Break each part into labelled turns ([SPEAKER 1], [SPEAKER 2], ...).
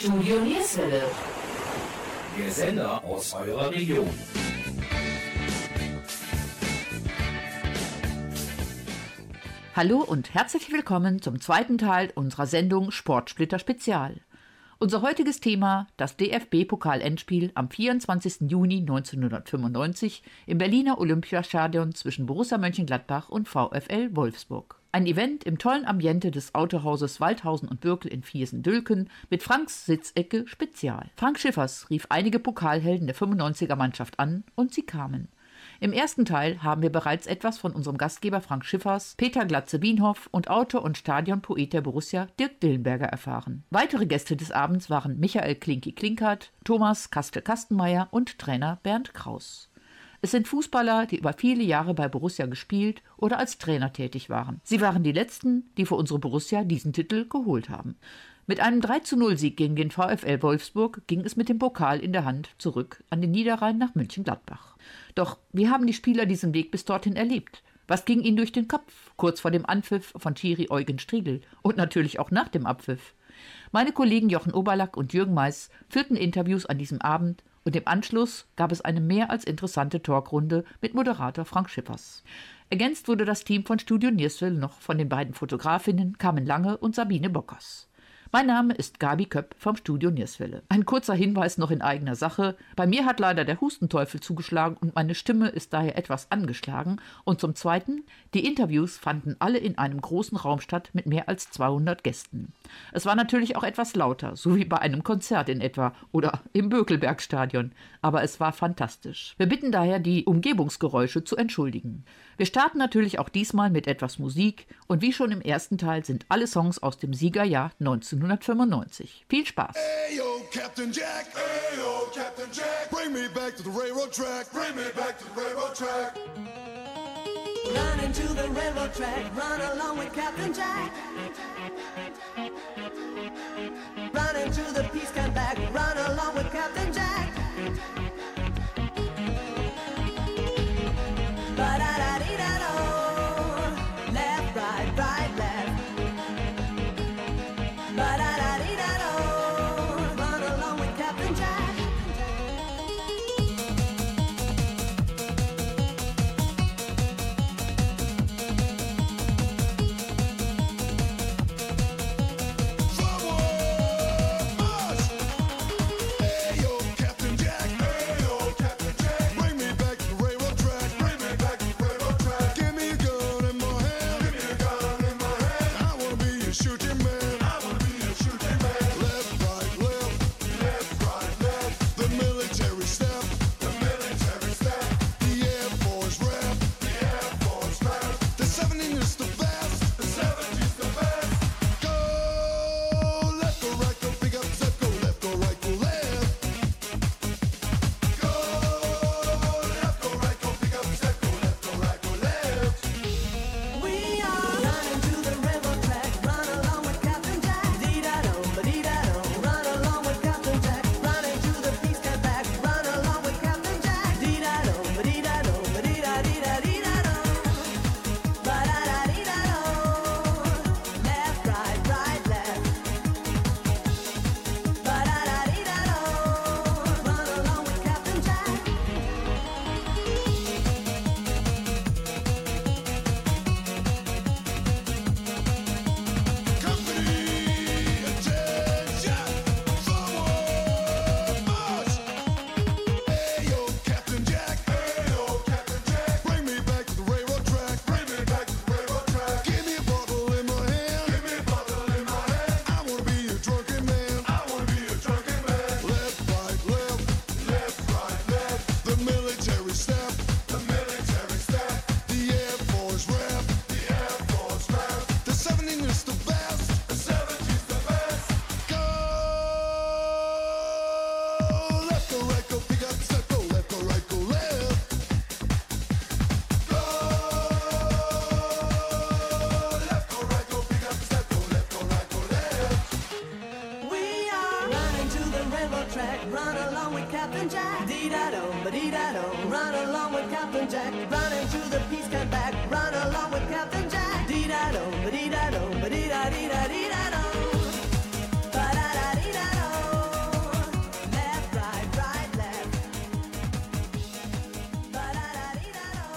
[SPEAKER 1] Studio Nierswelle.
[SPEAKER 2] Der Sender aus eurer Region.
[SPEAKER 3] Hallo und herzlich willkommen zum zweiten Teil unserer Sendung Sportsplitter Spezial. Unser heutiges Thema das DFB-Pokal-Endspiel am 24. Juni 1995 im Berliner Olympiastadion zwischen Borussia Mönchengladbach und VfL Wolfsburg. Ein Event im tollen Ambiente des Autohauses Waldhausen und Birkel in Viersen-Dülken mit Franks Sitzecke Spezial. Frank Schiffers rief einige Pokalhelden der 95er Mannschaft an und sie kamen. Im ersten Teil haben wir bereits etwas von unserem Gastgeber Frank Schiffers, Peter Glatze-Bienhoff und Autor und Stadionpoet der Borussia Dirk Dillenberger erfahren. Weitere Gäste des Abends waren Michael Klinki-Klinkert, Thomas Kastel-Kastenmeier und Trainer Bernd Kraus. Es sind Fußballer, die über viele Jahre bei Borussia gespielt oder als Trainer tätig waren. Sie waren die letzten, die für unsere Borussia diesen Titel geholt haben. Mit einem 30 Sieg gegen den VfL Wolfsburg ging es mit dem Pokal in der Hand zurück an den Niederrhein nach München-Gladbach. Doch wie haben die Spieler diesen Weg bis dorthin erlebt? Was ging ihnen durch den Kopf, kurz vor dem Anpfiff von Thierry Eugen Striegel und natürlich auch nach dem Abpfiff? Meine Kollegen Jochen Oberlack und Jürgen Mais führten Interviews an diesem Abend und im Anschluss gab es eine mehr als interessante Talkrunde mit Moderator Frank Schippers. Ergänzt wurde das Team von Studio Nierswil noch von den beiden Fotografinnen Carmen Lange und Sabine Bockers. Mein Name ist Gabi Köpp vom Studio Nierswelle. Ein kurzer Hinweis noch in eigener Sache. Bei mir hat leider der Hustenteufel zugeschlagen und meine Stimme ist daher etwas angeschlagen. Und zum Zweiten, die Interviews fanden alle in einem großen Raum statt mit mehr als 200 Gästen. Es war natürlich auch etwas lauter, so wie bei einem Konzert in etwa oder im Bökelbergstadion. Aber es war fantastisch. Wir bitten daher, die Umgebungsgeräusche zu entschuldigen. Wir starten natürlich auch diesmal mit etwas Musik und wie schon im ersten Teil sind alle Songs aus dem Siegerjahr 1995. Viel Spaß!
[SPEAKER 4] Hey yo, Captain Jack. Hey yo, Captain Jack. Bring me back to the railroad track. Bring me back to the railroad track.
[SPEAKER 5] Run into the railroad track, run along with Captain Jack. Run into the peace camp back, run along with Captain Jack.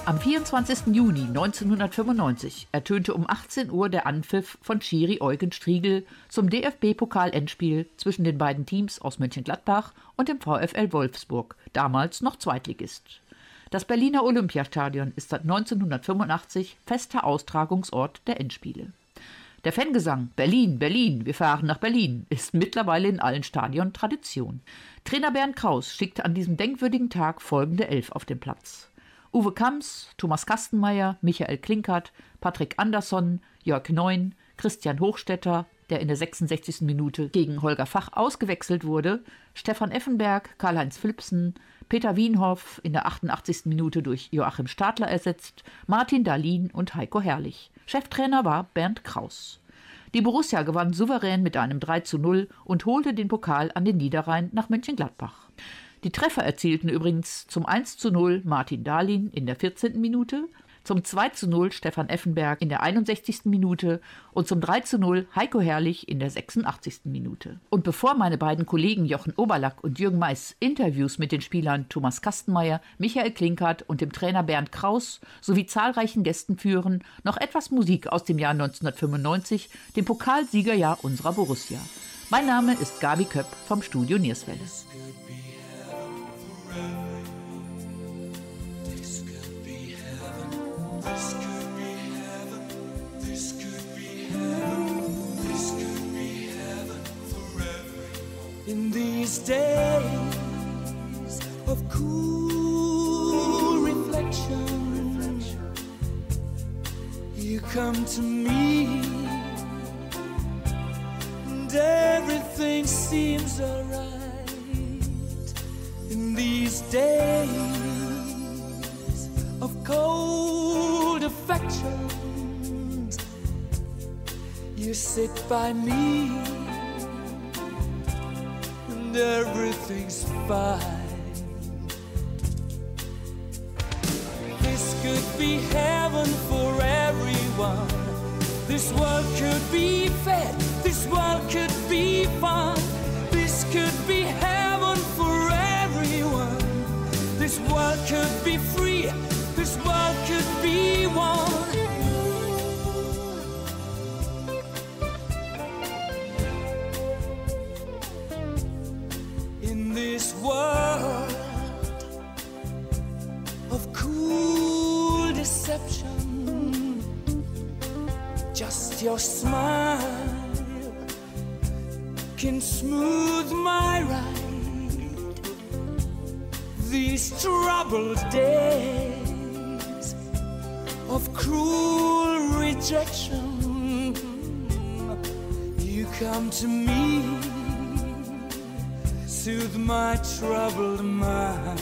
[SPEAKER 3] Am 24. Juni 1995 ertönte um 18 Uhr der Anpfiff von Schiri Eugen Striegel zum DFB-Pokal-Endspiel zwischen den beiden Teams aus Mönchengladbach und dem VfL Wolfsburg, damals noch Zweitligist. Das Berliner Olympiastadion ist seit 1985 fester Austragungsort der Endspiele. Der Fangesang Berlin, Berlin, wir fahren nach Berlin ist mittlerweile in allen Stadien Tradition. Trainer Bernd Kraus schickte an diesem denkwürdigen Tag folgende Elf auf den Platz. Uwe Kamps, Thomas Kastenmeier, Michael Klinkert, Patrick Andersson, Jörg Neun, Christian Hochstetter, der in der 66. Minute gegen Holger Fach ausgewechselt wurde, Stefan Effenberg, Karl-Heinz Philipsen, Peter Wienhoff in der 88. Minute durch Joachim Stadler ersetzt, Martin Dahlin und Heiko Herrlich. Cheftrainer war Bernd Kraus. Die Borussia gewann souverän mit einem 3 zu 0 und holte den Pokal an den Niederrhein nach Mönchengladbach. Die Treffer erzielten übrigens zum 1 zu 0 Martin Dahlin in der 14. Minute, zum 2 zu 0 Stefan Effenberg in der 61. Minute und zum 3 zu 0 Heiko Herrlich in der 86. Minute. Und bevor meine beiden Kollegen Jochen Oberlack und Jürgen Mais Interviews mit den Spielern Thomas Kastenmeier, Michael Klinkert und dem Trainer Bernd Kraus sowie zahlreichen Gästen führen, noch etwas Musik aus dem Jahr 1995, dem Pokalsiegerjahr unserer Borussia. Mein Name ist Gabi Köpp vom Studio Nierswelle.
[SPEAKER 6] Come to me, and everything seems alright. In these days of cold affections, you sit by me and everything's fine. Come to me soothe my troubled mind.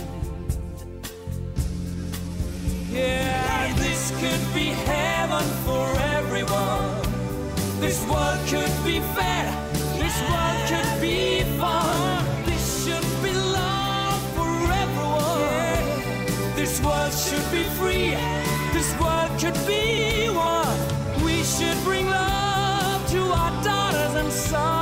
[SPEAKER 6] Yeah, this could be heaven for everyone. This world could be fair. This world could be fun. This should be love for everyone. This world should be free. This world could be one. We should bring love
[SPEAKER 7] sorry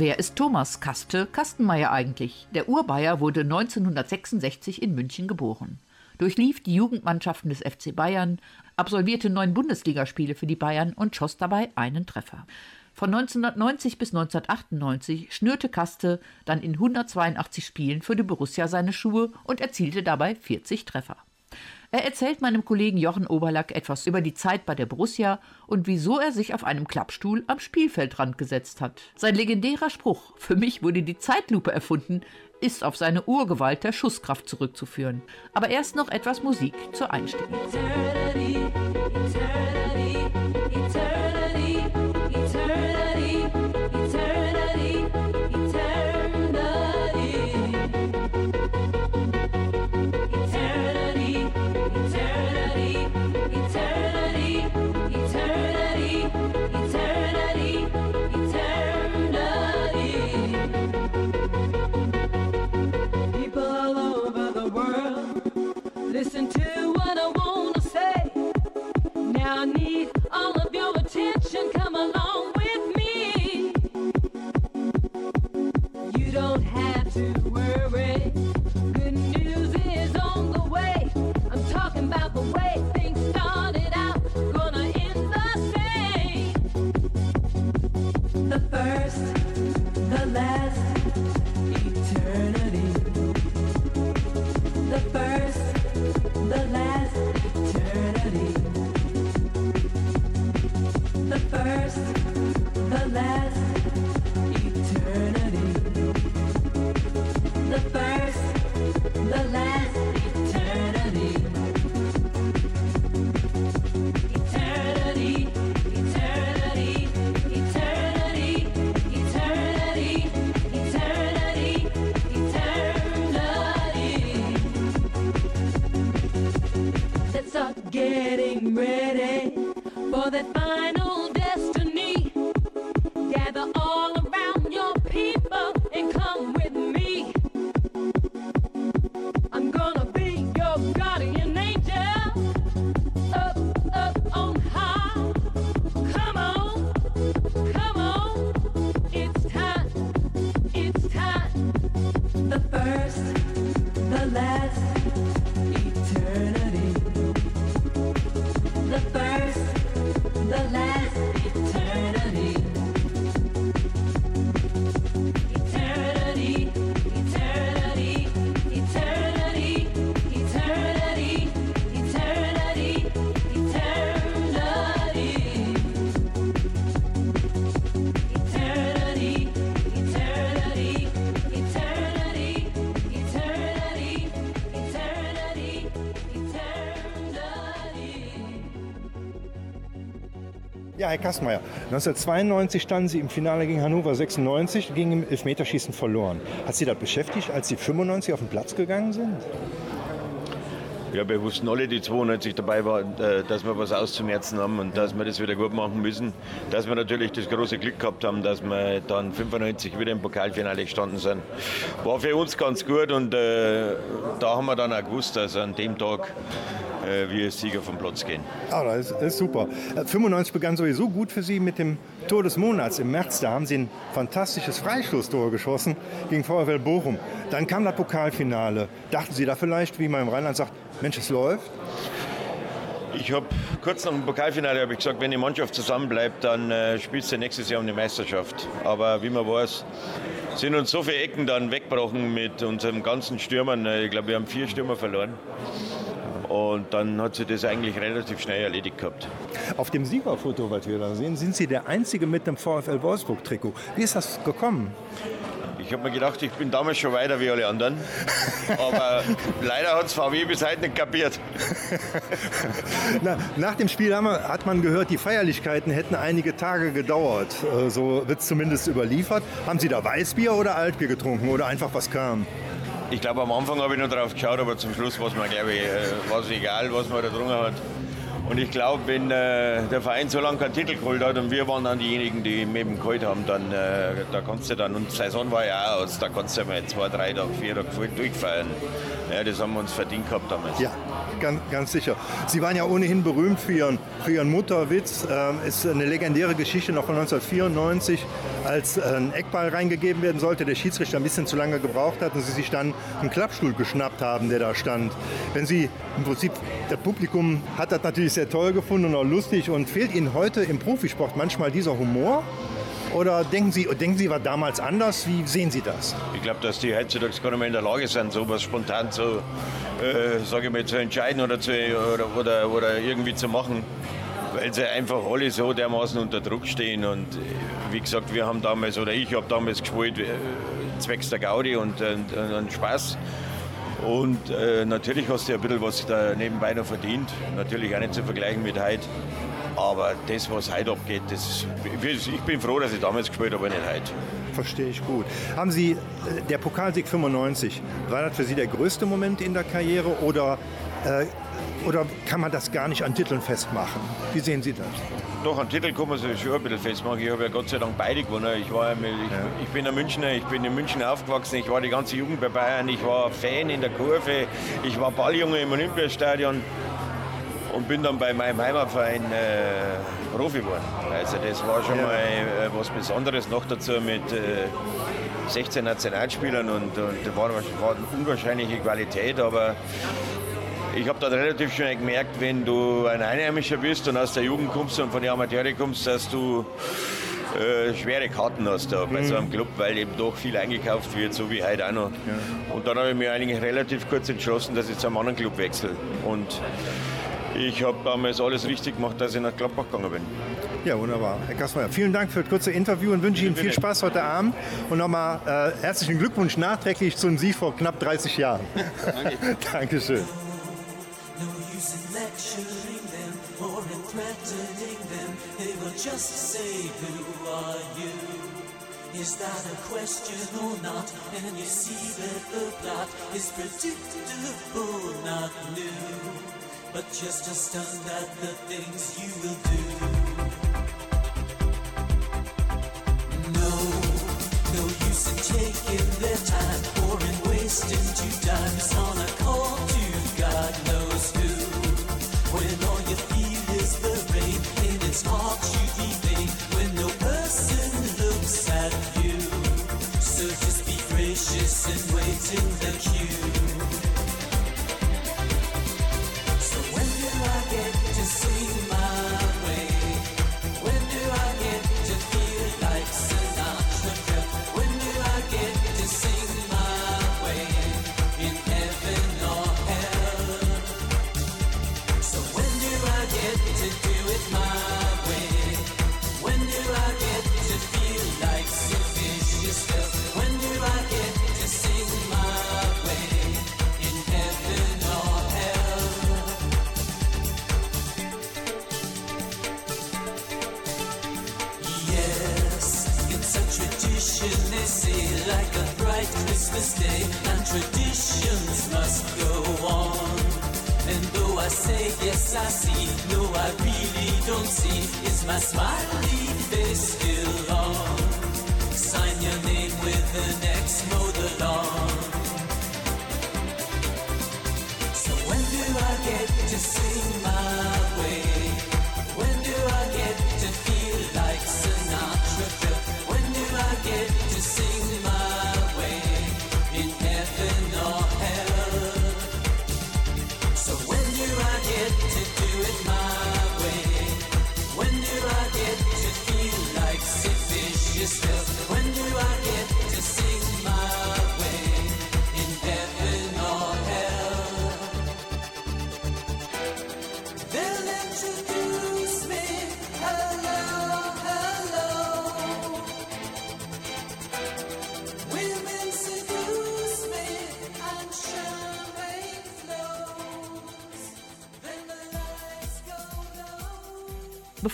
[SPEAKER 3] Wer ist Thomas Kaste Kastenmeier eigentlich? Der Urbayer wurde 1966 in München geboren. Durchlief die Jugendmannschaften des FC Bayern, absolvierte neun Bundesligaspiele für die Bayern und schoss dabei einen Treffer. Von 1990 bis 1998 schnürte Kaste dann in 182 Spielen für die Borussia seine Schuhe und erzielte dabei 40 Treffer. Er erzählt meinem Kollegen Jochen Oberlack etwas über die Zeit bei der Borussia und wieso er sich auf einem Klappstuhl am Spielfeldrand gesetzt hat. Sein legendärer Spruch, für mich wurde die Zeitlupe erfunden, ist auf seine Urgewalt der Schusskraft zurückzuführen. Aber erst noch etwas Musik zur.
[SPEAKER 8] Eternity, eternity, eternity, the
[SPEAKER 9] Ja, Herr Kastenmeier, 1992 standen Sie im Finale gegen Hannover 96, gegen im Elfmeterschießen verloren. Hat Sie das beschäftigt, als Sie 95 auf den Platz gegangen sind?
[SPEAKER 10] Ja, wir wussten alle, die 92 dabei waren, äh, dass wir was auszumerzen haben und dass wir das wieder gut machen müssen. Dass wir natürlich das große Glück gehabt haben, dass wir dann 95 wieder im Pokalfinale gestanden sind. War für uns ganz gut und äh, da haben wir dann auch gewusst, dass an dem Tag äh, wir als Sieger vom Platz gehen.
[SPEAKER 9] Ah, das ist, ist super. Äh, 95 begann sowieso gut für Sie mit dem Tor des Monats im März. Da haben Sie ein fantastisches Freistoßtor geschossen gegen VfL Bochum. Dann kam das Pokalfinale. Dachten Sie da vielleicht, wie man im Rheinland sagt, Mensch, es läuft?
[SPEAKER 10] Ich habe kurz nach dem Pokalfinale ich gesagt, wenn die Mannschaft zusammenbleibt, dann äh, spielst du nächstes Jahr um die Meisterschaft. Aber wie man weiß, sind uns so viele Ecken dann weggebrochen mit unserem ganzen Stürmern. Äh, Ich glaube, wir haben vier Stürmer verloren. Und dann hat sich das eigentlich relativ schnell erledigt gehabt.
[SPEAKER 9] Auf dem Siegerfoto, was wir da sehen, sind Sie der Einzige mit dem VfL Wolfsburg-Trikot. Wie ist das gekommen?
[SPEAKER 10] Ich habe mir gedacht, ich bin damals schon weiter wie alle anderen. Aber leider hat es VW bis heute nicht kapiert.
[SPEAKER 9] Na, nach dem Spiel wir, hat man gehört, die Feierlichkeiten hätten einige Tage gedauert. Äh, So wird es zumindest überliefert. Haben Sie da Weißbier oder Altbier getrunken oder einfach was kam?
[SPEAKER 10] Ich glaube, am Anfang habe ich nur drauf geschaut, aber zum Schluss war es mir, glaube ich, äh, war's egal, was man da drungen hat. Und ich glaube, wenn äh, der Verein so lange keinen Titel geholt hat und wir waren dann diejenigen, die ihn eben geholt haben, dann äh, da kannst du dann, und die Saison war ja auch aus, da kannst du ja mal zwei, drei Tage, vier Tage voll durchfeiern. Ja, das haben wir uns verdient gehabt damals.
[SPEAKER 9] Ja, ganz, ganz sicher. Sie waren ja ohnehin berühmt für Ihren, für ihren Mutterwitz. Ähm, ist eine legendäre Geschichte noch von 1994, als äh, ein Eckball reingegeben werden sollte, der Schiedsrichter ein bisschen zu lange gebraucht hat und Sie sich dann einen Klappstuhl geschnappt haben, der da stand. Wenn Sie im Prinzip, das Publikum hat das natürlich sehr toll gefunden und auch lustig und fehlt Ihnen heute im Profisport manchmal dieser Humor? Oder denken Sie, denken Sie, war damals anders? Wie sehen Sie das?
[SPEAKER 10] Ich glaube, dass die heutzutage gar nicht mehr in der Lage sind, sowas spontan zu, äh, ich mal, zu entscheiden oder, zu, oder, oder, oder irgendwie zu machen, weil sie einfach alle so dermaßen unter Druck stehen. Und äh, wie gesagt, wir haben damals, oder ich habe damals gespielt, äh, zwecks der Gaudi und, und, und, und Spaß. Und äh, natürlich hast du ein bisschen was da nebenbei noch verdient. Natürlich auch nicht zu vergleichen mit heute. Aber das, was heute abgeht, das, ich bin froh, dass ich damals gespielt habe, aber nicht heute.
[SPEAKER 9] Verstehe ich gut. Haben Sie, äh, der Pokalsieg 95, war das für Sie der größte Moment in der Karriere oder, äh, oder kann man das gar nicht an Titeln festmachen? Wie sehen Sie das?
[SPEAKER 10] Doch, einen Titel kann man sich schon ein bisschen festmachen. Ich habe ja Gott sei Dank beide gewonnen. Ich, war ja ich, ich bin ein Münchner, ich bin in München aufgewachsen. Ich war die ganze Jugend bei Bayern. Ich war Fan in der Kurve. Ich war Balljunge im Olympiastadion und bin dann bei meinem Heimatverein äh, Profi geworden. Also das war schon
[SPEAKER 9] Ja.
[SPEAKER 10] mal äh, was Besonderes. Noch dazu mit äh, 16 Nationalspielern und, und da war, war eine unwahrscheinliche Qualität, aber ich habe dann relativ schnell gemerkt, wenn du ein Einheimischer bist und aus der Jugend kommst und von den Amateuren kommst, dass du äh, schwere Karten hast da bei so einem Club, weil eben doch viel eingekauft wird, so wie heute auch noch. Und dann habe ich mir eigentlich relativ kurz entschlossen, dass ich zu einem anderen Club wechsle. Und ich habe damals alles richtig gemacht, dass ich nach Gladbach gegangen bin.
[SPEAKER 9] Ja, wunderbar. Herr Kassmeier, vielen Dank für das kurze Interview und wünsche Ihnen viel. Spaß heute Abend. Und nochmal äh, herzlichen Glückwunsch nachträglich zum Sieg vor knapp 30 Jahren. Dankeschön.
[SPEAKER 7] No use in lecturing them or in threatening them. They will just say, Who are you? Is that a question or not? And you see that the plot is predictable, not new. But just at the things you will do.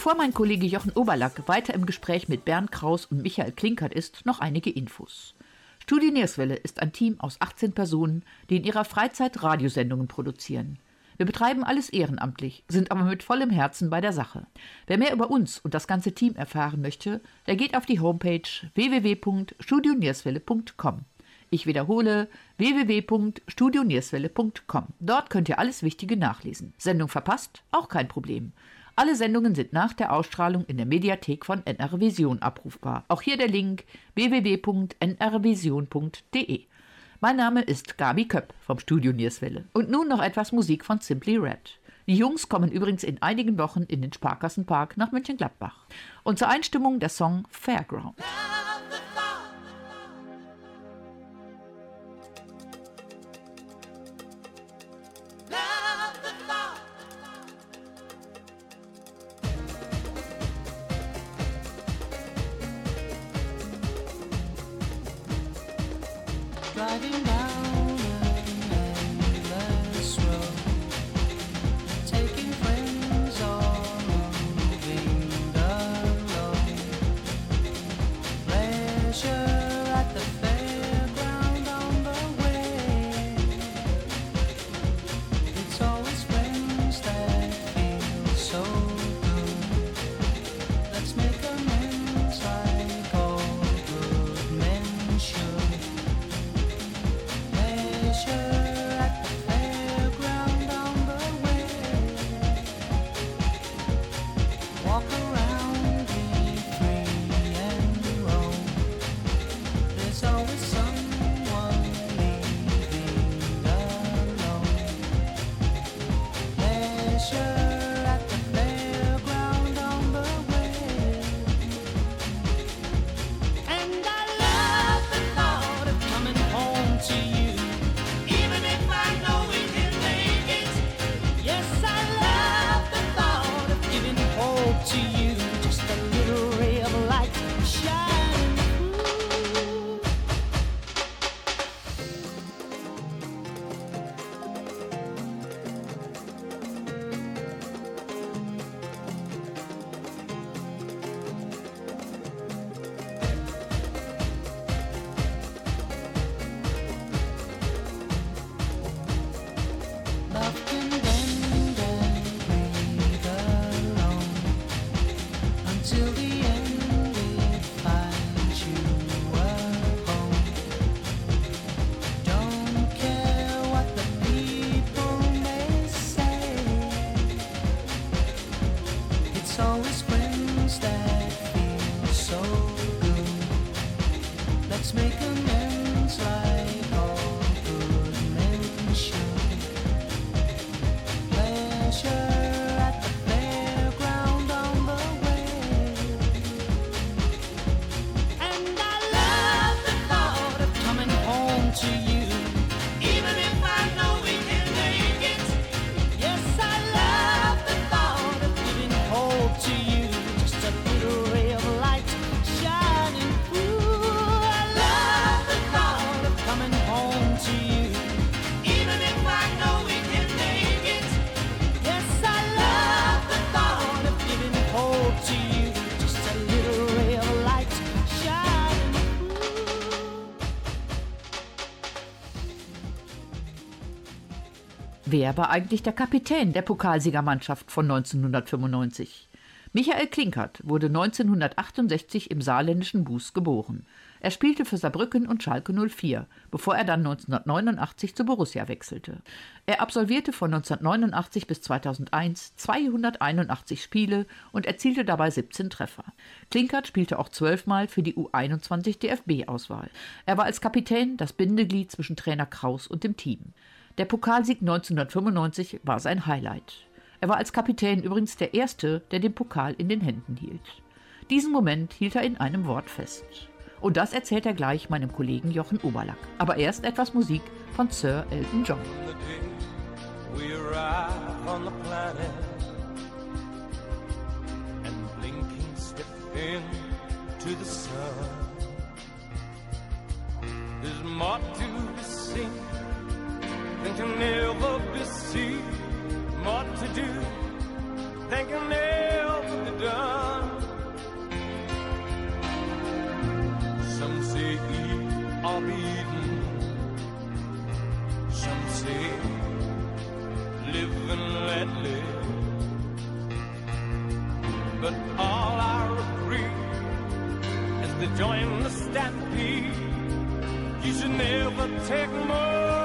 [SPEAKER 11] Bevor mein Kollege Jochen Oberlack weiter im Gespräch mit Bernd Kraus und Michael Klinkert ist, noch einige Infos. Studio Nierswelle ist ein Team aus 18 Personen, die in ihrer Freizeit Radiosendungen produzieren. Wir betreiben alles ehrenamtlich, sind aber mit vollem Herzen bei der Sache. Wer mehr über uns und das ganze Team erfahren möchte, der geht auf die Homepage www.studionierswelle.com. Ich wiederhole www.studionierswelle.com. Dort könnt ihr alles Wichtige nachlesen. Sendung verpasst? Auch kein Problem. Alle Sendungen sind nach der Ausstrahlung in der Mediathek von NR Vision abrufbar. Auch hier der Link www.nrvision.de. Mein Name ist Gabi Köpp vom Studio Nierswelle. Und nun noch etwas Musik von Simply Red. Die Jungs kommen übrigens in einigen Wochen in den Sparkassenpark nach Mönchengladbach. Und zur Einstimmung der Song Fairground. Wer war eigentlich der Kapitän der Pokalsiegermannschaft von 1995? Michael Klinkert wurde 1968 im saarländischen Buß geboren. Er spielte für Saarbrücken und Schalke 04, bevor er dann 1989 zu Borussia wechselte. Er absolvierte von 1989 bis 2001 281 Spiele und erzielte dabei 17 Treffer. Klinkert spielte auch zwölfmal für die U21 DFB-Auswahl. Er war als Kapitän das Bindeglied zwischen Trainer Kraus und dem Team. Der Pokalsieg 1995 war sein Highlight. Er war als Kapitän übrigens der Erste, der den Pokal in den Händen hielt. Diesen Moment hielt er in einem Wort fest. Und das erzählt er gleich meinem Kollegen Jochen Oberlack. Aber erst etwas Musik von Sir Elton John.
[SPEAKER 6] into the sun. There's more to be seen than can never be seen. What to do than can never be done. Some say eat or be eaten. Some say live and let live. But all I agree is they join the stampede. You should never take more.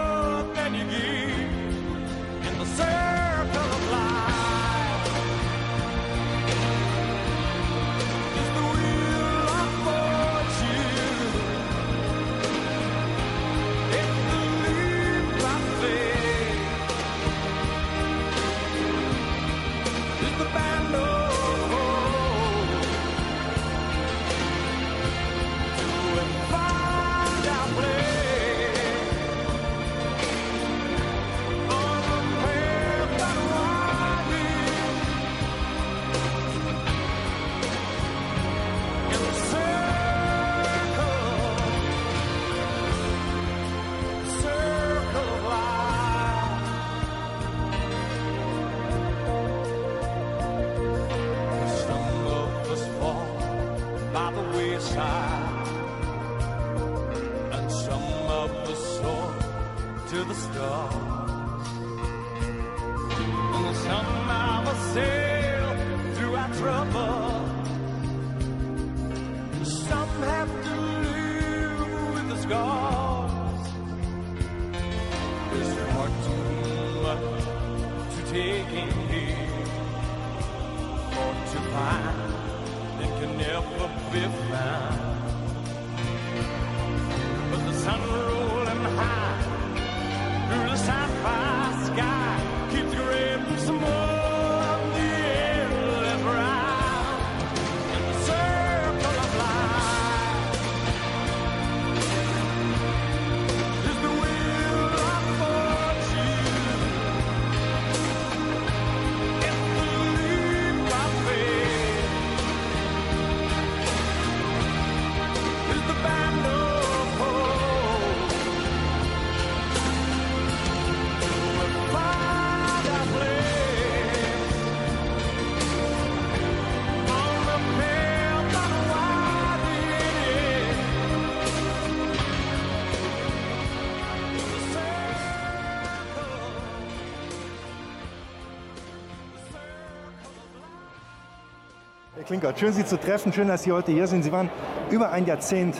[SPEAKER 9] Klinkert, schön Sie zu treffen, schön, dass Sie heute hier sind. Sie waren über ein Jahrzehnt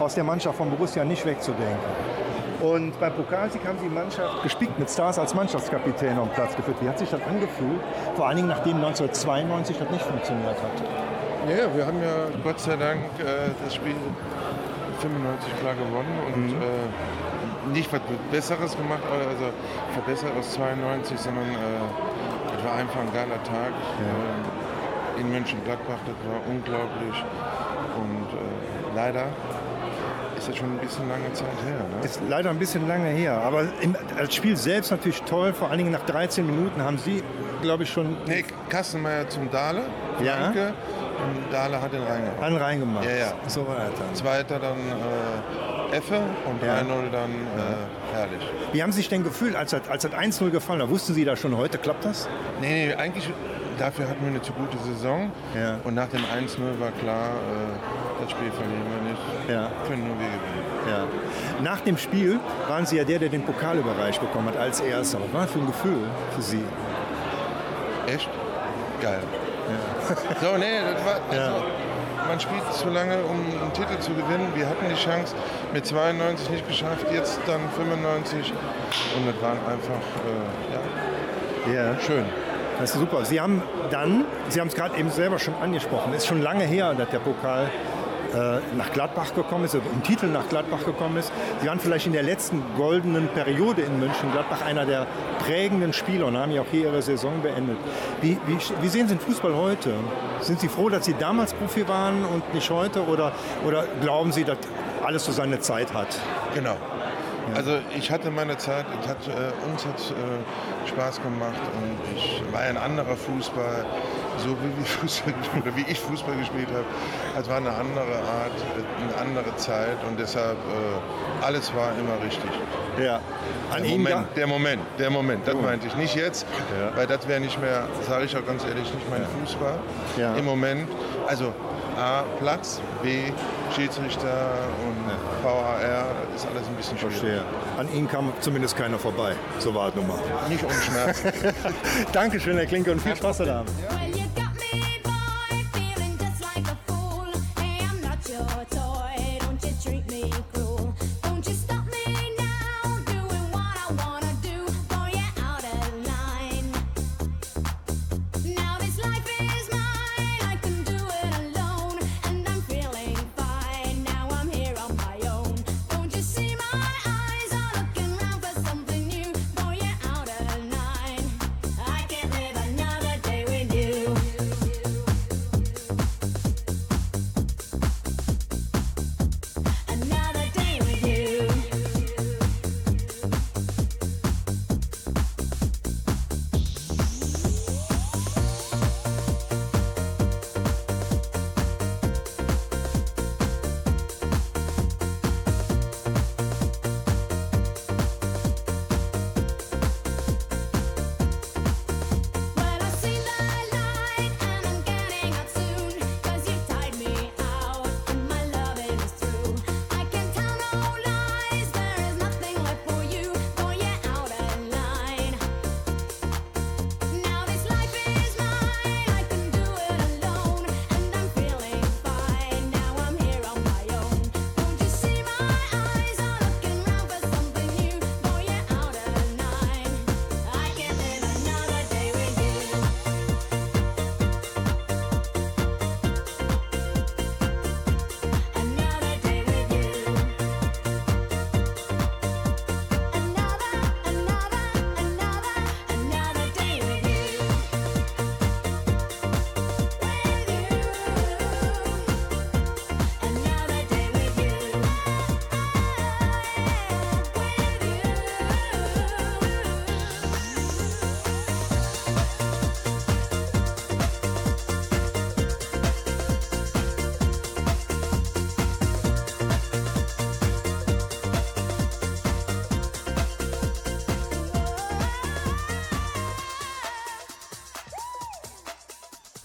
[SPEAKER 9] aus der Mannschaft von Borussia nicht wegzudenken. Und beim Pokalsieg haben Sie die Mannschaft gespickt mit Stars als Mannschaftskapitän auf den Platz geführt. Wie hat sich das angefühlt? Vor allen Dingen, nachdem 1992 das nicht funktioniert hat.
[SPEAKER 12] Ja, wir haben ja Gott sei Dank äh, das Spiel 95 klar gewonnen und äh, nicht was Besseres gemacht, also verbessert aus 92, sondern äh, es war einfach ein geiler Tag äh, in Mönchengladbach, das war unglaublich und äh, leider ist das schon ein bisschen lange Zeit her. Ne?
[SPEAKER 9] Ist leider ein bisschen lange her. Aber im, das Spiel selbst natürlich toll. Vor allen Dingen nach 13 Minuten haben Sie, glaube ich, schon
[SPEAKER 12] Nee, Kassenmeier zum Dahle,
[SPEAKER 9] Ja.
[SPEAKER 12] Franke, und Dahle hat den reingehauen.
[SPEAKER 9] an reingemacht.
[SPEAKER 12] Ja, ja.
[SPEAKER 9] So war das dann.
[SPEAKER 12] Zweiter dann äh, Effe und
[SPEAKER 9] Ja.
[SPEAKER 12] 3-0 dann äh, herrlich.
[SPEAKER 9] Wie haben Sie sich denn gefühlt, als das, als das 1-0 gefallen war? Wussten Sie da schon, heute klappt das?
[SPEAKER 12] Nee, nee, eigentlich dafür hatten wir eine zu gute Saison.
[SPEAKER 9] Ja.
[SPEAKER 12] Und nach dem 1-0 war klar, äh, das Spiel verlieren wir nicht.
[SPEAKER 9] Ja.
[SPEAKER 12] Können nur wir gewinnen.
[SPEAKER 9] Ja. Nach dem Spiel waren Sie ja der, der den Pokal überreicht bekommen hat als Erster. Was war für ein Gefühl für Sie?
[SPEAKER 12] Echt? Geil. So, nee, das war. Also, Man spielt zu lange, um einen Titel zu gewinnen. Wir hatten die Chance mit 92 nicht geschafft, jetzt dann 95. Und das waren einfach, äh, ja,
[SPEAKER 9] Ja.
[SPEAKER 12] schön.
[SPEAKER 9] Das ist super. Sie haben dann, Sie haben es gerade eben selber schon angesprochen, ist schon lange her, dass der Pokal äh, nach Gladbach gekommen ist, um Titel nach Gladbach gekommen ist. Sie waren vielleicht in der letzten goldenen Periode in Mönchengladbach einer der prägenden Spieler und haben ja auch hier ihre Saison beendet. Wie, wie, wie sehen Sie den Fußball heute? Sind Sie froh, dass Sie damals Profi waren und nicht heute? Oder, oder glauben Sie, dass alles so seine Zeit hat?
[SPEAKER 12] Genau. Also ich hatte meine Zeit, hat, äh, uns hat äh, Spaß gemacht und ich war ein anderer Fußball, so wie, Fußball, oder wie ich Fußball gespielt habe. Es war eine andere Art, äh, eine andere Zeit und deshalb äh, alles war immer richtig.
[SPEAKER 9] Ja. An
[SPEAKER 12] Der
[SPEAKER 9] Ihnen
[SPEAKER 12] Moment, der Moment, der Moment, das meinte ich. Nicht jetzt,
[SPEAKER 9] Ja.
[SPEAKER 12] weil das wäre nicht mehr, sage ich auch ganz ehrlich, nicht mein Fußball.
[SPEAKER 9] Ja.
[SPEAKER 12] Im Moment, also A, Platz, B, Schiedsrichter und VAR, ist alles ein bisschen schwierig.
[SPEAKER 9] Verstehe. An Ihnen kam zumindest keiner vorbei. So war es nun mal.
[SPEAKER 12] Nicht ohne Schmerzen.
[SPEAKER 9] Dankeschön, Herr Klinke, und viel Spaß heute Abend.
[SPEAKER 13] Well,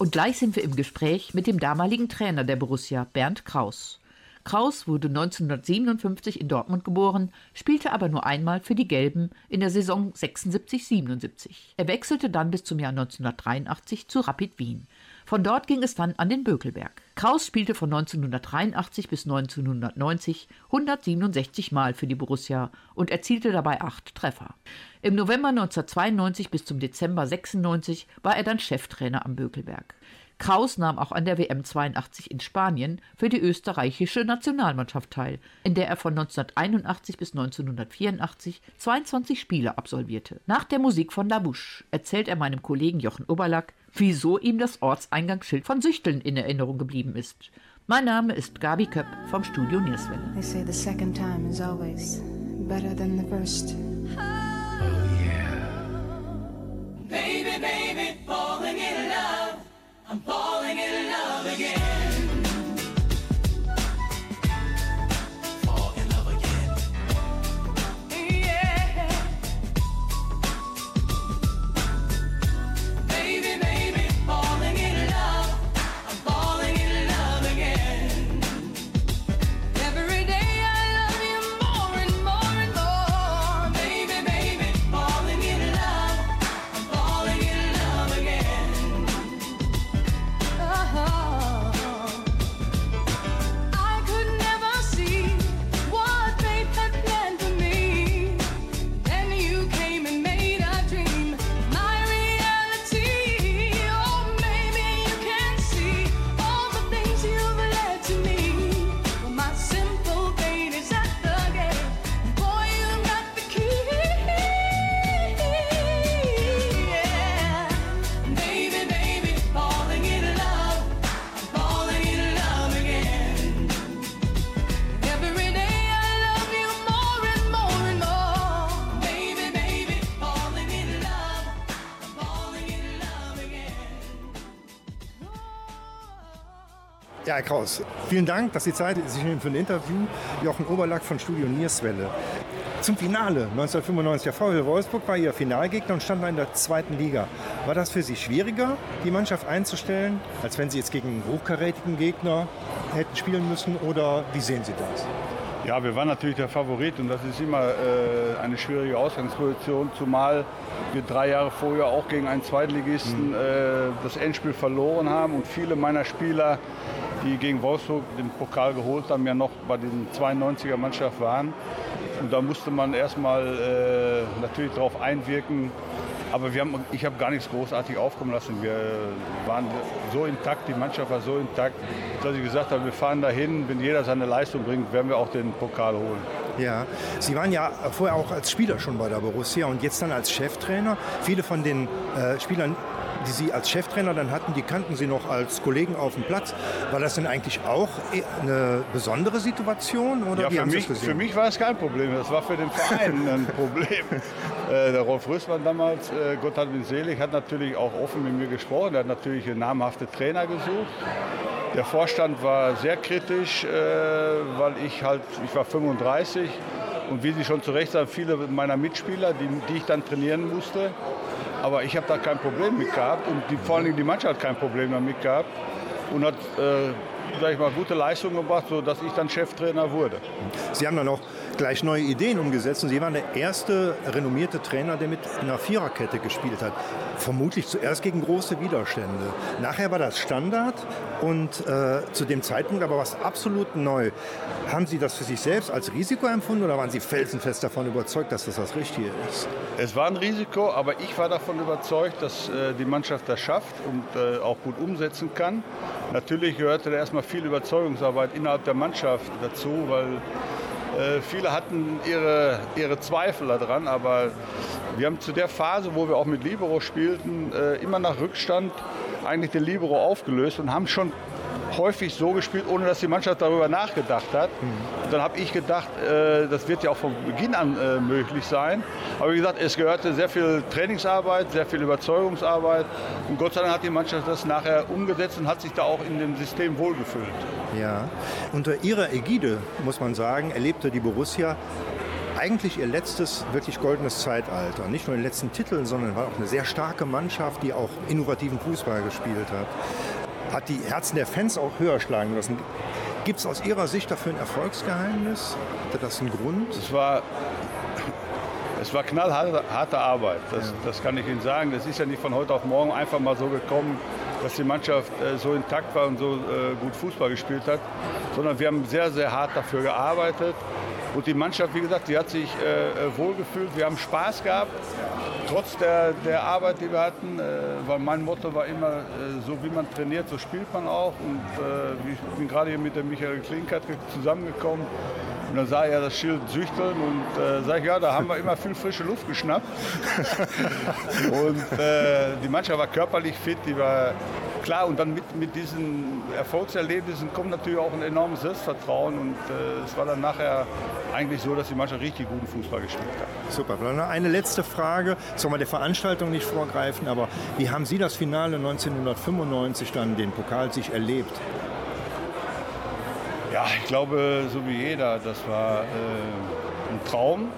[SPEAKER 3] Und gleich sind wir im Gespräch mit dem damaligen Trainer der Borussia, Bernd Kraus. Kraus wurde 1957 in Dortmund geboren, spielte aber nur einmal für die Gelben in der Saison 76-77. Er wechselte dann bis zum Jahr 1983 zu Rapid Wien. Von dort ging es dann an den Bökelberg. Kraus spielte von 1983 bis 1990 167 Mal für die Borussia und erzielte dabei acht Treffer. Im November 1992 bis zum Dezember 96 war er dann Cheftrainer am Bökelberg. Kraus nahm auch an der WM 82 in Spanien für die österreichische Nationalmannschaft teil, in der er von 1981 bis 1984 22 Spiele absolvierte. Nach der Musik von Labusch erzählt er meinem Kollegen Jochen Oberlack, wieso ihm das Ortseingangsschild von Süchteln in Erinnerung geblieben ist. Mein Name ist Gabi Köpp vom Studio Nierswelle.
[SPEAKER 14] They say the second time is always better than the first.
[SPEAKER 15] I'm falling in love
[SPEAKER 9] Herr Kraus, vielen Dank, dass Sie Zeit sich nehmen für ein Interview. Jochen Oberlack von Studio Nierswelle. Zum Finale 1995. Der VfL Wolfsburg war Ihr Finalgegner und stand in der zweiten Liga. War das für Sie schwieriger, die Mannschaft einzustellen, als wenn Sie jetzt gegen einen hochkarätigen Gegner hätten spielen müssen? Oder wie sehen Sie das?
[SPEAKER 16] Ja, wir waren natürlich der Favorit und das ist immer äh, eine schwierige Ausgangsposition, zumal wir drei Jahre vorher auch gegen einen Zweitligisten äh, das Endspiel verloren haben und viele meiner Spieler, die gegen Wolfsburg den Pokal geholt haben, ja noch bei den 92er Mannschaft waren. Und da musste man erstmal äh, natürlich darauf einwirken. Aber wir haben, ich habe gar nichts großartig aufkommen lassen. Wir waren so intakt, die Mannschaft war so intakt, dass ich gesagt habe, wir fahren dahin, wenn jeder seine Leistung bringt, werden wir auch den Pokal holen.
[SPEAKER 9] Ja, Sie waren ja vorher auch als Spieler schon bei der Borussia und jetzt dann als Cheftrainer. Viele von den äh, Spielern, die Sie als Cheftrainer dann hatten, die kannten Sie noch als Kollegen auf dem Platz. War das denn eigentlich auch eh eine besondere Situation oder
[SPEAKER 16] Ja, für, mich, für mich war es kein Problem, das war für den Verein ein Problem. Äh, der Rolf Rüssmann damals, äh, Gott hat ihn selig, hat natürlich auch offen mit mir gesprochen. Er hat natürlich namhafte Trainer gesucht. Der Vorstand war sehr kritisch, äh, weil ich halt, ich war 35 und wie Sie schon zu Recht sagen, viele meiner Mitspieler, die, die ich dann trainieren musste. Aber ich habe da kein Problem mit gehabt und die, vor allen Dingen die Mannschaft hat kein Problem damit gehabt und hat, äh, ich mal, gute Leistungen gebracht, sodass ich dann Cheftrainer wurde.
[SPEAKER 9] Sie haben dann auch gleich neue Ideen umgesetzt und Sie waren der erste renommierte Trainer, der mit einer Viererkette gespielt hat. Vermutlich zuerst gegen große Widerstände. Nachher war das Standard und äh, zu dem Zeitpunkt aber was absolut neu. Haben Sie das für sich selbst als Risiko empfunden oder waren Sie felsenfest davon überzeugt, dass das das Richtige ist?
[SPEAKER 16] Es war ein Risiko, aber ich war davon überzeugt, dass äh, die Mannschaft das schafft und äh, auch gut umsetzen kann. Natürlich gehörte da erstmal viel Überzeugungsarbeit innerhalb der Mannschaft dazu, weil äh, viele hatten ihre, ihre Zweifel daran, aber wir haben zu der Phase, wo wir auch mit Libero spielten, äh, immer nach Rückstand eigentlich den Libero aufgelöst und haben schon häufig so gespielt, ohne dass die Mannschaft darüber nachgedacht hat. Und dann habe ich gedacht, äh, das wird ja auch von Beginn an äh, möglich sein. Aber wie gesagt, es gehörte sehr viel Trainingsarbeit, sehr viel Überzeugungsarbeit. Und Gott sei Dank hat die Mannschaft das nachher umgesetzt und hat sich da auch in dem System wohlgefühlt.
[SPEAKER 9] Ja. Unter Ihrer Ägide, muss man sagen, erlebte die Borussia eigentlich ihr letztes wirklich goldenes Zeitalter. Nicht nur in den letzten Titeln, sondern war auch eine sehr starke Mannschaft, die auch innovativen Fußball gespielt hat. Hat die Herzen der Fans auch höher schlagen lassen. Gibt es aus Ihrer Sicht dafür ein Erfolgsgeheimnis? Hatte das einen Grund?
[SPEAKER 16] Es war, es war knallharte harte Arbeit, das, das kann ich Ihnen sagen. Das ist ja nicht von heute auf morgen einfach mal so gekommen, dass die Mannschaft äh, so intakt war und so äh, gut Fußball gespielt hat, sondern wir haben sehr, sehr hart dafür gearbeitet. Und die Mannschaft, wie gesagt, die hat sich äh, äh, wohlgefühlt. Wir haben Spaß gehabt, trotz der, der Arbeit, die wir hatten. Äh, weil mein Motto war immer, äh, so wie man trainiert, so spielt man auch. Und äh, ich bin gerade hier mit dem Michael Klinkert ge- zusammengekommen. Und dann sah er das Schild Süchteln und äh, sag ich, ja, da haben wir immer viel frische Luft geschnappt. und äh, die Mannschaft war körperlich fit, die war klar. Und dann mit, mit diesen Erfolgserlebnissen kommt natürlich auch ein enormes Selbstvertrauen. Und äh, es war dann nachher eigentlich so, dass die Mannschaft richtig guten Fußball gespielt hat.
[SPEAKER 9] Super. Dann eine letzte Frage. Soll man der Veranstaltung nicht vorgreifen, aber wie haben Sie das Finale 1995 dann den Pokalsieg erlebt?
[SPEAKER 16] Ja, ich glaube, so wie jeder, das war äh, ein Traum.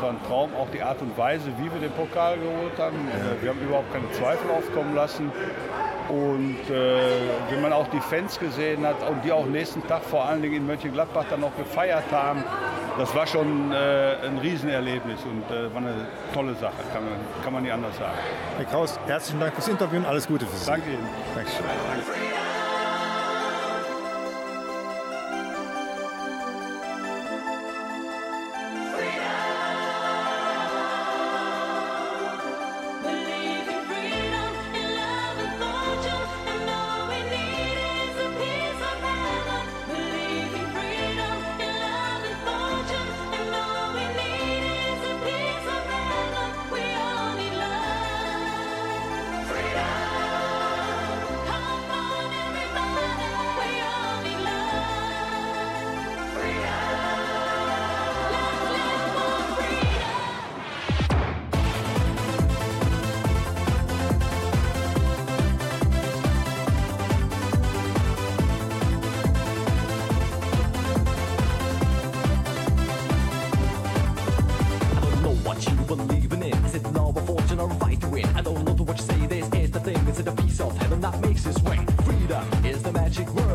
[SPEAKER 16] Das war ein Traum, auch die Art und Weise, wie wir den Pokal geholt haben. Äh, wir haben überhaupt keine Zweifel aufkommen lassen. Und äh, wenn man auch die Fans gesehen hat und die auch nächsten Tag vor allen Dingen in Mönchengladbach dann noch gefeiert haben, das war schon äh, ein Riesenerlebnis und äh, war eine tolle Sache, kann man, kann man nicht anders sagen.
[SPEAKER 9] Herr Kraus, herzlichen Dank fürs Interview und alles Gute für Sie.
[SPEAKER 16] Danke Ihnen.
[SPEAKER 9] Dankeschön.
[SPEAKER 13] Believe
[SPEAKER 17] magic word,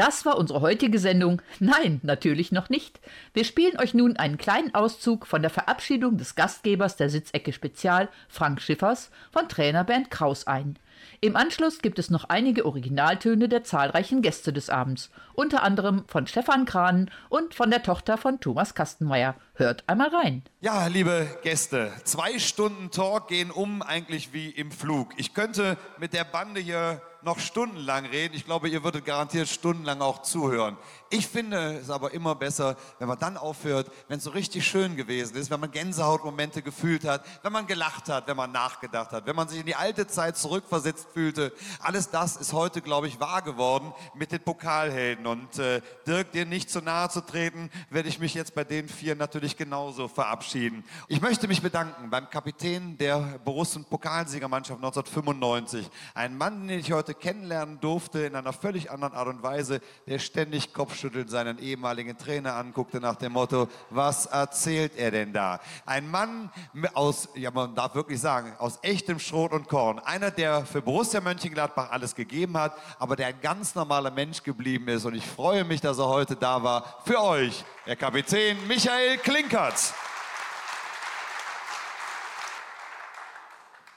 [SPEAKER 3] Das war unsere heutige Sendung. Nein, natürlich noch nicht. Wir spielen euch nun einen kleinen Auszug von der Verabschiedung des Gastgebers der Sitzecke Spezial, Frank Schiffers, von Trainer Bernd Kraus ein. Im Anschluss gibt es noch einige Originaltöne der zahlreichen Gäste des Abends, unter anderem von Stefan Kran und von der Tochter von Thomas Kastenmeier. Hört einmal rein.
[SPEAKER 18] Ja, liebe Gäste, zwei Stunden Talk gehen um eigentlich wie im Flug. Ich könnte mit der Bande hier noch stundenlang reden. Ich glaube, ihr würdet garantiert stundenlang auch zuhören. Ich finde es aber immer besser, wenn man dann aufhört, wenn es so richtig schön gewesen ist, wenn man Gänsehautmomente gefühlt hat, wenn man gelacht hat, wenn man nachgedacht hat, wenn man sich in die alte Zeit zurückversetzt fühlte. Alles das ist heute, glaube ich, wahr geworden mit den Pokalhelden. Und äh, Dirk, dir nicht zu nahe zu treten, werde ich mich jetzt bei den vier natürlich genauso verabschieden. Ich möchte mich bedanken beim Kapitän der Borussen Pokalsiegermannschaft 1995. Ein Mann, den ich heute kennenlernen durfte in einer völlig anderen Art und Weise, der ständig kopfschüttelnd seinen ehemaligen Trainer anguckte nach dem Motto, was erzählt er denn da? Ein Mann aus, ja man darf wirklich sagen, aus echtem Schrot und Korn. Einer, der für Borussia Mönchengladbach alles gegeben hat, aber der ein ganz normaler Mensch geblieben ist. Und ich freue mich, dass er heute da war. Für euch, der Kapitän Michael Klinkert.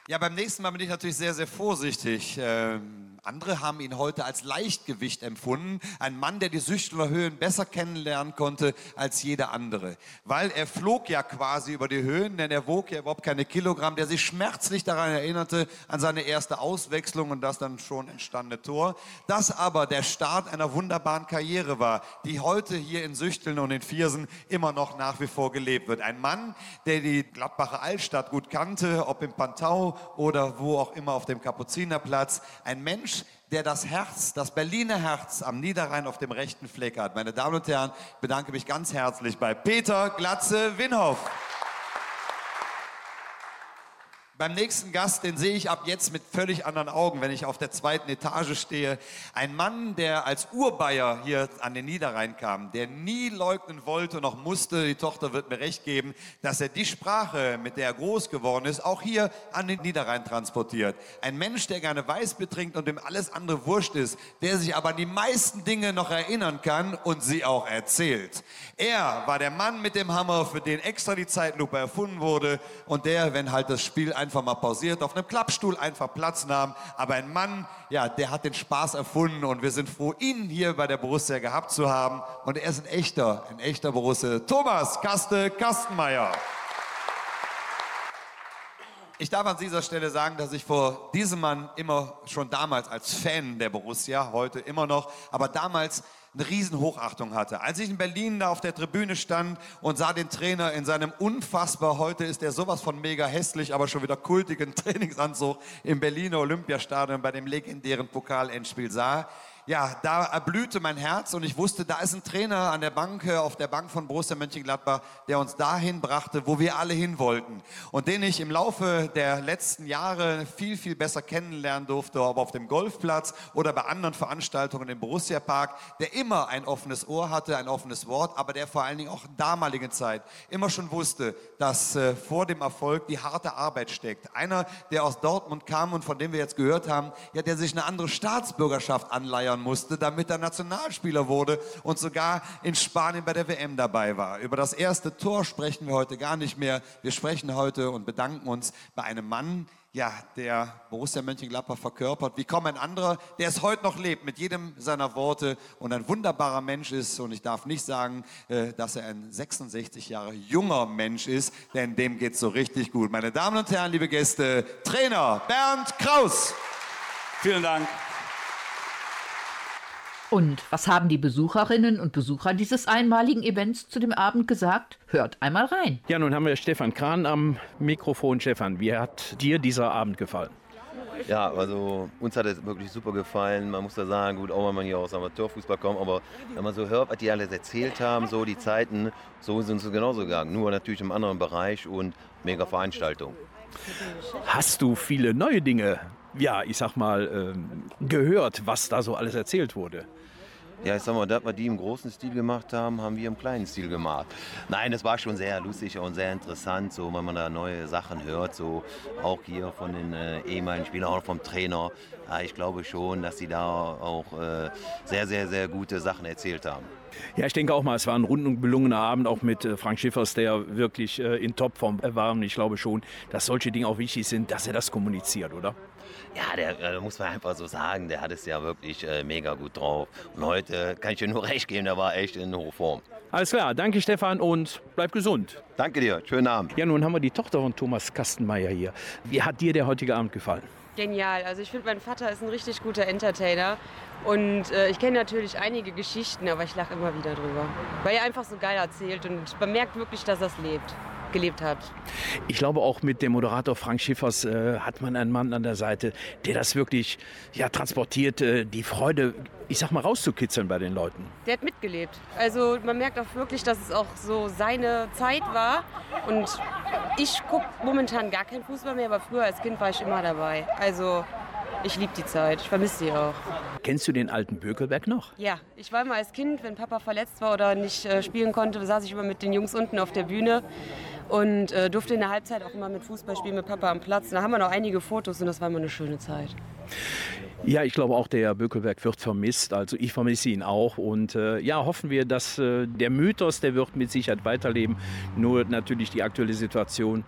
[SPEAKER 18] Ja, beim nächsten Mal bin ich natürlich sehr, sehr vorsichtig. Ähm, andere haben ihn heute als Leichtgewicht empfunden. Ein Mann, der die Süchtler Höhen besser kennenlernen konnte als jeder andere. Weil er flog ja quasi über die Höhen, denn er wog ja überhaupt keine Kilogramm, der sich schmerzlich daran erinnerte, an seine erste Auswechslung und das dann schon entstandene Tor. Das aber der Start einer wunderbaren Karriere war, die heute hier in Süchteln und in Viersen immer noch nach wie vor gelebt wird. Ein Mann, der die Gladbacher Altstadt gut kannte, ob im Pantau oder wo auch immer auf dem Kapuzinerplatz. Ein Mensch, der das Herz, das Berliner Herz am Niederrhein auf dem rechten Fleck hat. Meine Damen und Herren, ich bedanke mich ganz herzlich bei Peter Glatze Winhoff. Beim nächsten Gast, den sehe ich ab jetzt mit völlig anderen Augen, wenn ich auf der zweiten Etage stehe. Ein Mann, der als Urbayer hier an den Niederrhein kam, der nie leugnen wollte, noch musste, die Tochter wird mir recht geben, dass er die Sprache, mit der er groß geworden ist, auch hier an den Niederrhein transportiert. Ein Mensch, der gerne Weißbier trinkt und dem alles andere wurscht ist, der sich aber an die meisten Dinge noch erinnern kann und sie auch erzählt. Er war der Mann mit dem Hammer, für den extra die Zeitlupe erfunden wurde und der, wenn halt das Spiel einfach mal pausiert, auf einem Klappstuhl einfach Platz nahm. Aber ein Mann, ja, der hat den Spaß erfunden und wir sind froh, ihn hier bei der Borussia gehabt zu haben. Und er ist ein echter, ein echter Borussia. Thomas Kaste Kastenmeier. Ich darf an dieser Stelle sagen, dass ich vor diesem Mann immer schon damals als Fan der Borussia, heute immer noch, aber damals eine Riesenhochachtung hatte. Als ich in Berlin da auf der Tribüne stand und sah den Trainer in seinem unfassbar, heute ist er sowas von mega hässlich, aber schon wieder kultigen Trainingsanzug im Berliner Olympiastadion bei dem legendären Pokalendspiel sah, ja, da erblühte mein Herz und ich wusste, da ist ein Trainer an der Bank, äh, auf der Bank von Borussia Mönchengladbach, der uns dahin brachte, wo wir alle hin wollten. Und den ich im Laufe der letzten Jahre viel, viel besser kennenlernen durfte, ob auf dem Golfplatz oder bei anderen Veranstaltungen im Borussia Park, der immer ein offenes Ohr hatte, ein offenes Wort, aber der vor allen Dingen auch in damaligen Zeit immer schon wusste, dass äh, vor dem Erfolg die harte Arbeit steckt. Einer, der aus Dortmund kam und von dem wir jetzt gehört haben, ja, der sich eine andere Staatsbürgerschaft anleiern musste, damit er Nationalspieler wurde und sogar in Spanien bei der WM dabei war. Über das erste Tor sprechen wir heute gar nicht mehr. Wir sprechen heute und bedanken uns bei einem Mann, ja, der Borussia Mönchengladbach verkörpert, wie kaum ein anderer, der es heute noch lebt, mit jedem seiner Worte und ein wunderbarer Mensch ist. Und ich darf nicht sagen, äh, dass er ein 66 Jahre junger Mensch ist, denn dem geht's so richtig gut. Meine Damen und Herren, liebe Gäste, Trainer Bernd Kraus.
[SPEAKER 16] Vielen Dank.
[SPEAKER 3] Und was haben die Besucherinnen und Besucher dieses einmaligen Events zu dem Abend gesagt? Hört einmal rein.
[SPEAKER 19] Ja, nun haben wir Stefan Kran am Mikrofon. Stefan, wie hat dir dieser Abend gefallen?
[SPEAKER 20] Ja, also uns hat es wirklich super gefallen. Man muss da sagen, gut, auch wenn man hier aus Amateurfußball kommt, aber wenn man so hört, was die alles erzählt haben, so die Zeiten, so sind sie genauso gegangen. Nur natürlich im anderen Bereich und mega Veranstaltung.
[SPEAKER 19] Hast du viele neue Dinge, ja, ich sag mal, ähm, gehört, was da so alles erzählt wurde?
[SPEAKER 20] Ja, ich sag mal, das, was die im großen Stil gemacht haben, haben wir im kleinen Stil gemacht. Nein, es war schon sehr lustig und sehr interessant, so wenn man da neue Sachen hört, so auch hier von den äh, ehemaligen Spielern, auch vom Trainer. Ja, ich glaube schon, dass sie da auch äh, sehr, sehr, sehr gute Sachen erzählt haben.
[SPEAKER 19] Ja, ich denke auch mal, es war ein rundum gelungener Abend, auch mit äh, Frank Schiffers, der wirklich äh, in Topform war. Und ich glaube schon, dass solche Dinge auch wichtig sind, dass er das kommuniziert, oder?
[SPEAKER 20] Ja, der äh, muss man einfach so sagen, der hat es ja wirklich äh, mega gut drauf. Und heute kann ich dir nur recht geben, der war echt in Hochform.
[SPEAKER 19] Alles klar, danke Stefan und bleib gesund.
[SPEAKER 20] Danke dir, schönen Abend.
[SPEAKER 19] Ja, nun haben wir die Tochter von Thomas Kastenmeier hier. Wie hat dir der heutige Abend gefallen?
[SPEAKER 21] Genial. Also ich finde, mein Vater ist ein richtig guter Entertainer. Und äh, ich kenne natürlich einige Geschichten, aber ich lache immer wieder drüber. Weil er einfach so geil erzählt und man merkt wirklich, dass er es lebt, gelebt hat.
[SPEAKER 19] Ich glaube, auch mit dem Moderator Frank Schiffers äh, hat man einen Mann an der Seite, der das wirklich ja, transportiert, äh, die Freude, ich sag mal, rauszukitzeln bei den Leuten.
[SPEAKER 21] Der hat mitgelebt. Also man merkt auch wirklich, dass es auch so seine Zeit war. Und ich gucke momentan gar keinen Fußball mehr, aber früher als Kind war ich immer dabei. Also ich liebe die Zeit. Ich vermisse sie auch.
[SPEAKER 19] Kennst du den alten Bökelberg noch?
[SPEAKER 21] Ja, ich war immer als Kind, wenn Papa verletzt war oder nicht äh, spielen konnte, saß ich immer mit den Jungs unten auf der Bühne und äh, durfte in der Halbzeit auch immer mit Fußball spielen mit Papa am Platz. Da haben wir noch einige Fotos und das war immer eine schöne Zeit.
[SPEAKER 19] Ja, ich glaube auch, der Bökelberg wird vermisst. Also ich vermisse ihn auch. Und äh, ja, hoffen wir, dass äh, der Mythos, der wird mit Sicherheit weiterleben. Nur natürlich die aktuelle Situation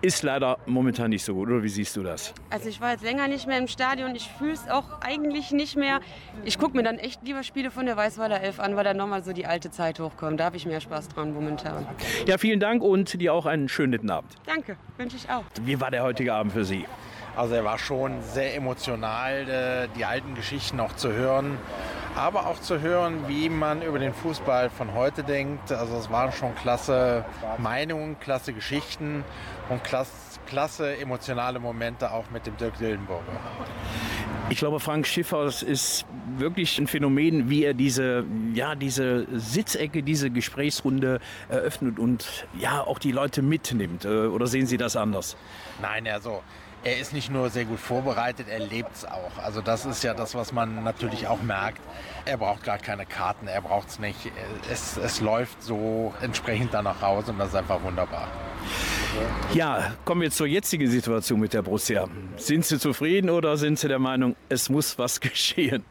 [SPEAKER 19] ist leider momentan nicht so gut. Oder wie siehst du das?
[SPEAKER 21] Also ich war jetzt länger nicht mehr im Stadion. Ich fühle es auch eigentlich nicht mehr. Ich gucke mir dann echt lieber Spiele von der Weißweiler Elf an, weil dann nochmal so die alte Zeit hochkommt. Da habe ich mehr Spaß dran momentan.
[SPEAKER 19] Ja, vielen Dank und dir auch einen schönen Abend.
[SPEAKER 21] Danke, wünsche ich auch.
[SPEAKER 19] Wie war der heutige Abend für Sie?
[SPEAKER 22] Also er war schon sehr emotional, äh, die alten Geschichten auch zu hören, aber auch zu hören, wie man über den Fußball von heute denkt. Also es waren schon klasse Meinungen, klasse Geschichten und klasse, emotionale Momente auch mit dem Dirk Dillenburger.
[SPEAKER 19] Ich glaube, Frank Schiffers ist wirklich ein Phänomen, wie er diese, ja, diese Sitzecke, diese Gesprächsrunde eröffnet und ja, auch die Leute mitnimmt. Äh, Oder sehen Sie das anders?
[SPEAKER 22] Nein, also er ist nicht nur sehr gut vorbereitet, er lebt es auch. Also das ist ja das, was man natürlich auch merkt. Er braucht gar keine Karten, er braucht es nicht. Es, es läuft so entsprechend danach raus und das ist einfach wunderbar.
[SPEAKER 19] Ja, kommen wir zur jetzigen Situation mit der Borussia. Sind Sie zufrieden oder sind Sie der Meinung, es muss was geschehen?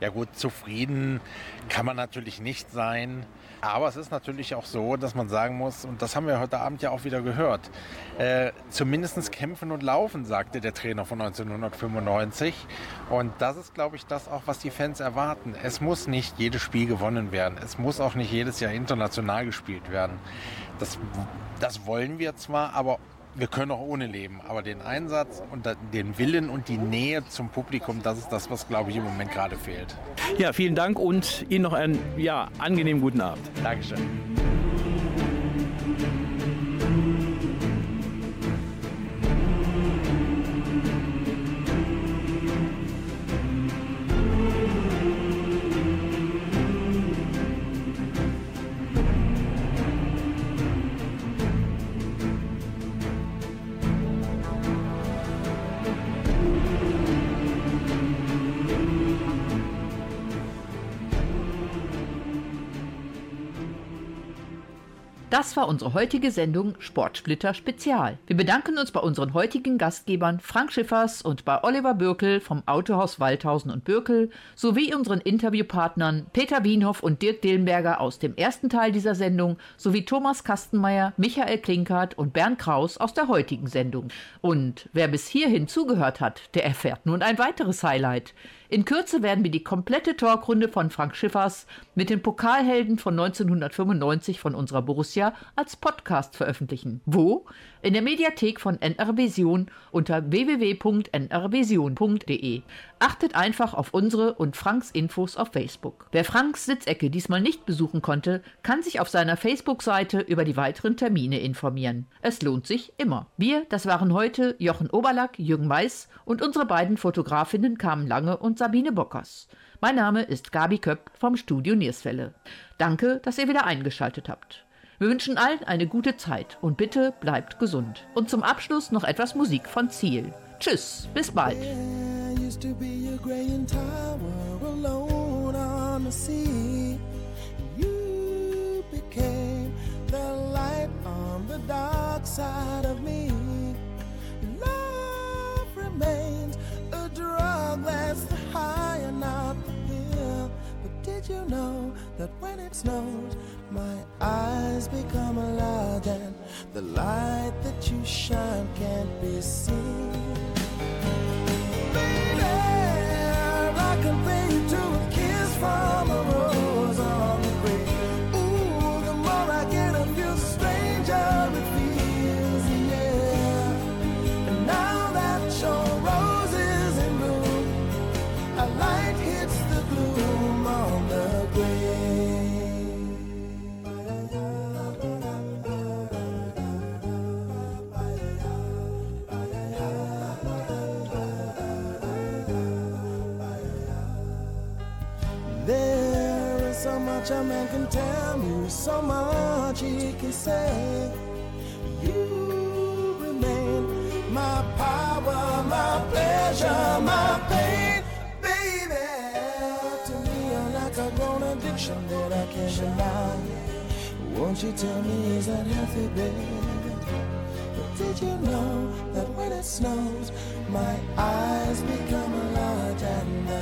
[SPEAKER 22] Ja gut, zufrieden kann man natürlich nicht sein. Aber es ist natürlich auch so, dass man sagen muss, und das haben wir heute Abend ja auch wieder gehört, äh, zumindest kämpfen und laufen, sagte der Trainer von 1995. Und das ist, glaube ich, das auch, was die Fans erwarten. Es muss nicht jedes Spiel gewonnen werden. Es muss auch nicht jedes Jahr international gespielt werden. Das, das wollen wir zwar, aber wir können auch ohne leben. Aber den Einsatz und den Willen und die Nähe zum Publikum, das ist das, was, glaube ich, im Moment gerade fehlt.
[SPEAKER 19] Ja, vielen Dank und Ihnen noch einen ja, angenehmen guten Abend.
[SPEAKER 22] Dankeschön.
[SPEAKER 3] Das war unsere heutige Sendung Sportsplitter Spezial. Wir bedanken uns bei unseren heutigen Gastgebern Frank Schiffers und bei Oliver Bürkel vom Autohaus Waldhausen und Bürkel sowie unseren Interviewpartnern Peter Wienhoff und Dirk Dillenberger aus dem ersten Teil dieser Sendung sowie Thomas Kastenmeier, Michael Klinkert und Bernd Kraus aus der heutigen Sendung. Und wer bis hierhin zugehört hat, der erfährt nun ein weiteres Highlight. In Kürze werden wir die komplette Talkrunde von Frank Schiffers mit den Pokalhelden von 1995 von unserer Borussia als Podcast veröffentlichen. Wo? In der Mediathek von NR Vision unter www.nrvision.de. Achtet einfach auf unsere und Franks Infos auf Facebook. Wer Franks Sitzecke diesmal nicht besuchen konnte, kann sich auf seiner Facebook-Seite über die weiteren Termine informieren. Es lohnt sich immer. Wir, das waren heute Jochen Oberlack, Jürgen Mais und unsere beiden Fotografinnen Carmen Lange und Sabine Bockers. Mein Name ist Gabi Köpp vom Studio Nierswelle. Danke, dass ihr wieder eingeschaltet habt. Wir wünschen allen eine gute Zeit und bitte bleibt gesund. Und zum Abschluss noch etwas Musik von Ziel. Tschüss, bis bald.
[SPEAKER 23] that when it snows my eyes become large and the light that you shine can't be seen. Baby, I compare you to a kiss from a rose a man can tell me, so much he can say. You remain my power, my pleasure, my pain, baby. To me, you're like a grown addiction that I can't deny. Won't you tell me is that healthy, baby? Did you know that when it snows, my eyes become large and the